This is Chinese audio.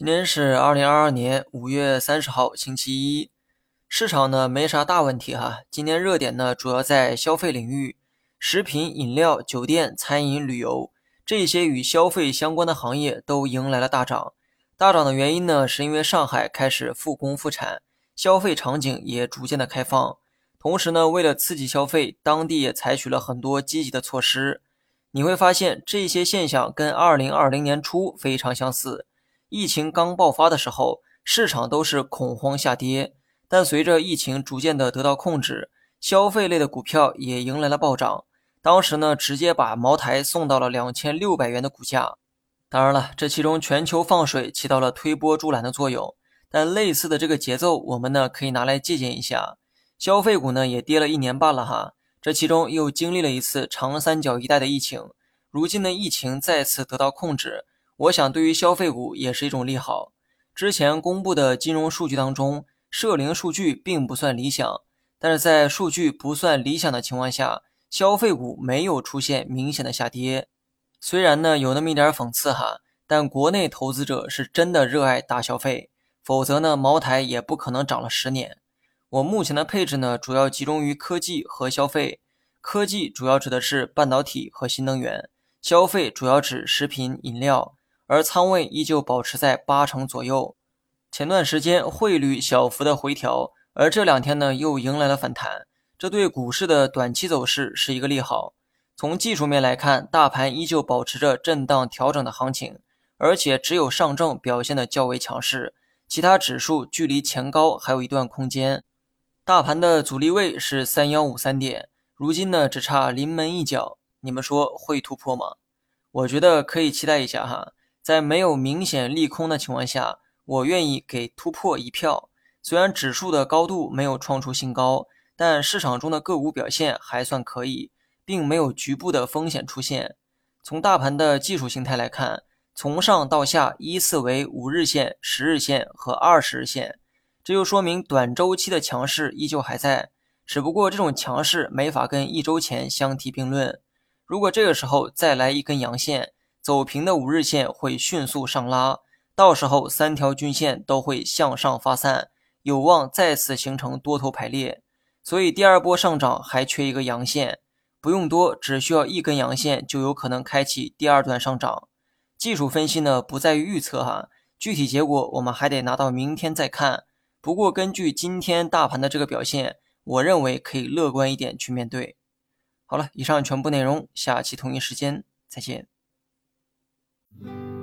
今天是二零二二年五月三十号，星期一。市场呢没啥大问题哈。今天热点呢主要在消费领域，食品饮料、酒店、餐饮、旅游这些与消费相关的行业都迎来了大涨。大涨的原因呢，是因为上海开始复工复产，消费场景也逐渐的开放。同时呢，为了刺激消费，当地也采取了很多积极的措施。你会发现这些现象跟二零二零年初非常相似。疫情刚爆发的时候，市场都是恐慌下跌，但随着疫情逐渐的得到控制，消费类的股票也迎来了暴涨。当时呢，直接把茅台送到了两千六百元的股价。当然了，这其中全球放水起到了推波助澜的作用，但类似的这个节奏，我们呢可以拿来借鉴一下。消费股呢也跌了一年半了哈，这其中又经历了一次长三角一带的疫情，如今的疫情再次得到控制。我想，对于消费股也是一种利好。之前公布的金融数据当中，社零数据并不算理想，但是在数据不算理想的情况下，消费股没有出现明显的下跌。虽然呢有那么一点讽刺哈，但国内投资者是真的热爱大消费，否则呢茅台也不可能涨了十年。我目前的配置呢主要集中于科技和消费，科技主要指的是半导体和新能源，消费主要指食品饮料。而仓位依旧保持在八成左右。前段时间汇率小幅的回调，而这两天呢又迎来了反弹，这对股市的短期走势是一个利好。从技术面来看，大盘依旧保持着震荡调整的行情，而且只有上证表现的较为强势，其他指数距离前高还有一段空间。大盘的阻力位是三幺五三点，如今呢只差临门一脚，你们说会突破吗？我觉得可以期待一下哈。在没有明显利空的情况下，我愿意给突破一票。虽然指数的高度没有创出新高，但市场中的个股表现还算可以，并没有局部的风险出现。从大盘的技术形态来看，从上到下依次为五日线、十日线和二十日线，这就说明短周期的强势依旧还在，只不过这种强势没法跟一周前相提并论。如果这个时候再来一根阳线，走平的五日线会迅速上拉，到时候三条均线都会向上发散，有望再次形成多头排列。所以第二波上涨还缺一个阳线，不用多，只需要一根阳线就有可能开启第二段上涨。技术分析呢不在于预测哈，具体结果我们还得拿到明天再看。不过根据今天大盘的这个表现，我认为可以乐观一点去面对。好了，以上全部内容，下期同一时间再见。Mm-hmm.